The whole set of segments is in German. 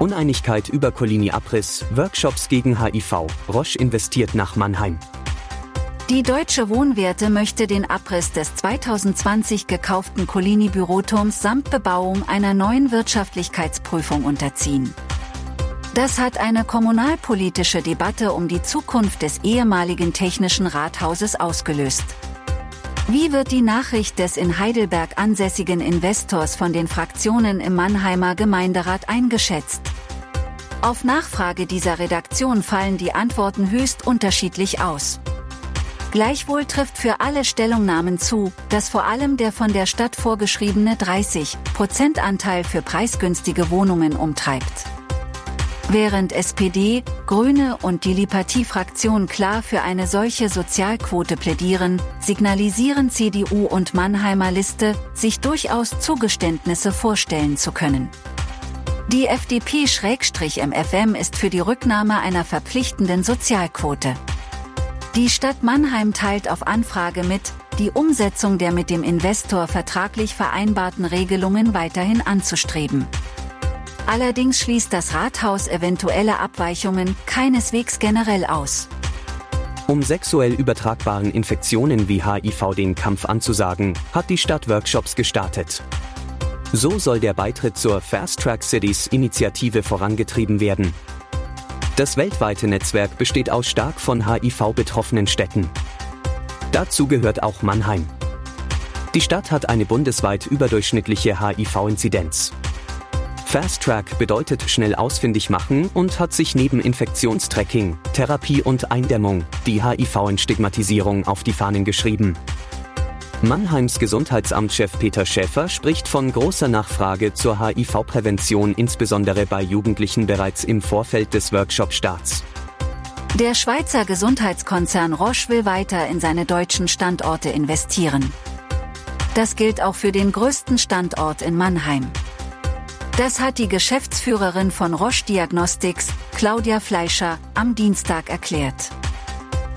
Uneinigkeit über Collini-Abriss, Workshops gegen HIV, Roche investiert nach Mannheim. Die Deutsche Wohnwerte möchte den Abriss des 2020 gekauften Collini-Büroturms samt Bebauung einer neuen Wirtschaftlichkeitsprüfung unterziehen. Das hat eine kommunalpolitische Debatte um die Zukunft des ehemaligen Technischen Rathauses ausgelöst. Wie wird die Nachricht des in Heidelberg ansässigen Investors von den Fraktionen im Mannheimer Gemeinderat eingeschätzt? Auf Nachfrage dieser Redaktion fallen die Antworten höchst unterschiedlich aus. Gleichwohl trifft für alle Stellungnahmen zu, dass vor allem der von der Stadt vorgeschriebene 30%-Anteil für preisgünstige Wohnungen umtreibt. Während SPD, Grüne und die Lipatie-Fraktion klar für eine solche Sozialquote plädieren, signalisieren CDU und Mannheimer Liste, sich durchaus Zugeständnisse vorstellen zu können. Die FDP-MFM ist für die Rücknahme einer verpflichtenden Sozialquote. Die Stadt Mannheim teilt auf Anfrage mit, die Umsetzung der mit dem Investor vertraglich vereinbarten Regelungen weiterhin anzustreben. Allerdings schließt das Rathaus eventuelle Abweichungen keineswegs generell aus. Um sexuell übertragbaren Infektionen wie HIV den Kampf anzusagen, hat die Stadt Workshops gestartet. So soll der Beitritt zur Fast Track Cities Initiative vorangetrieben werden. Das weltweite Netzwerk besteht aus stark von HIV betroffenen Städten. Dazu gehört auch Mannheim. Die Stadt hat eine bundesweit überdurchschnittliche HIV-Inzidenz. Fast Track bedeutet schnell ausfindig machen und hat sich neben Infektionstracking, Therapie und Eindämmung die HIV-Entstigmatisierung auf die Fahnen geschrieben. Mannheims Gesundheitsamtschef Peter Schäfer spricht von großer Nachfrage zur HIV-Prävention insbesondere bei Jugendlichen bereits im Vorfeld des Workshop-Starts. Der Schweizer Gesundheitskonzern Roche will weiter in seine deutschen Standorte investieren. Das gilt auch für den größten Standort in Mannheim. Das hat die Geschäftsführerin von Roche Diagnostics, Claudia Fleischer, am Dienstag erklärt.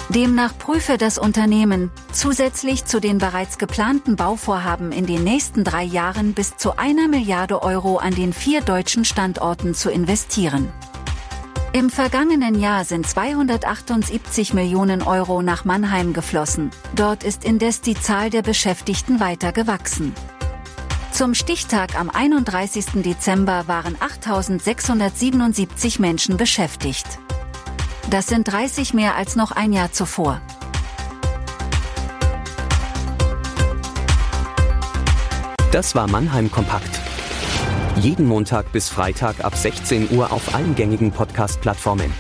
Demnach prüfe das Unternehmen, zusätzlich zu den bereits geplanten Bauvorhaben in den nächsten drei Jahren bis zu einer Milliarde Euro an den vier deutschen Standorten zu investieren. Im vergangenen Jahr sind 278 Millionen Euro nach Mannheim geflossen, dort ist indes die Zahl der Beschäftigten weiter gewachsen. Zum Stichtag am 31. Dezember waren 8.677 Menschen beschäftigt. Das sind 30 mehr als noch ein Jahr zuvor. Das war Mannheim Kompakt. Jeden Montag bis Freitag ab 16 Uhr auf allen gängigen Podcast-Plattformen.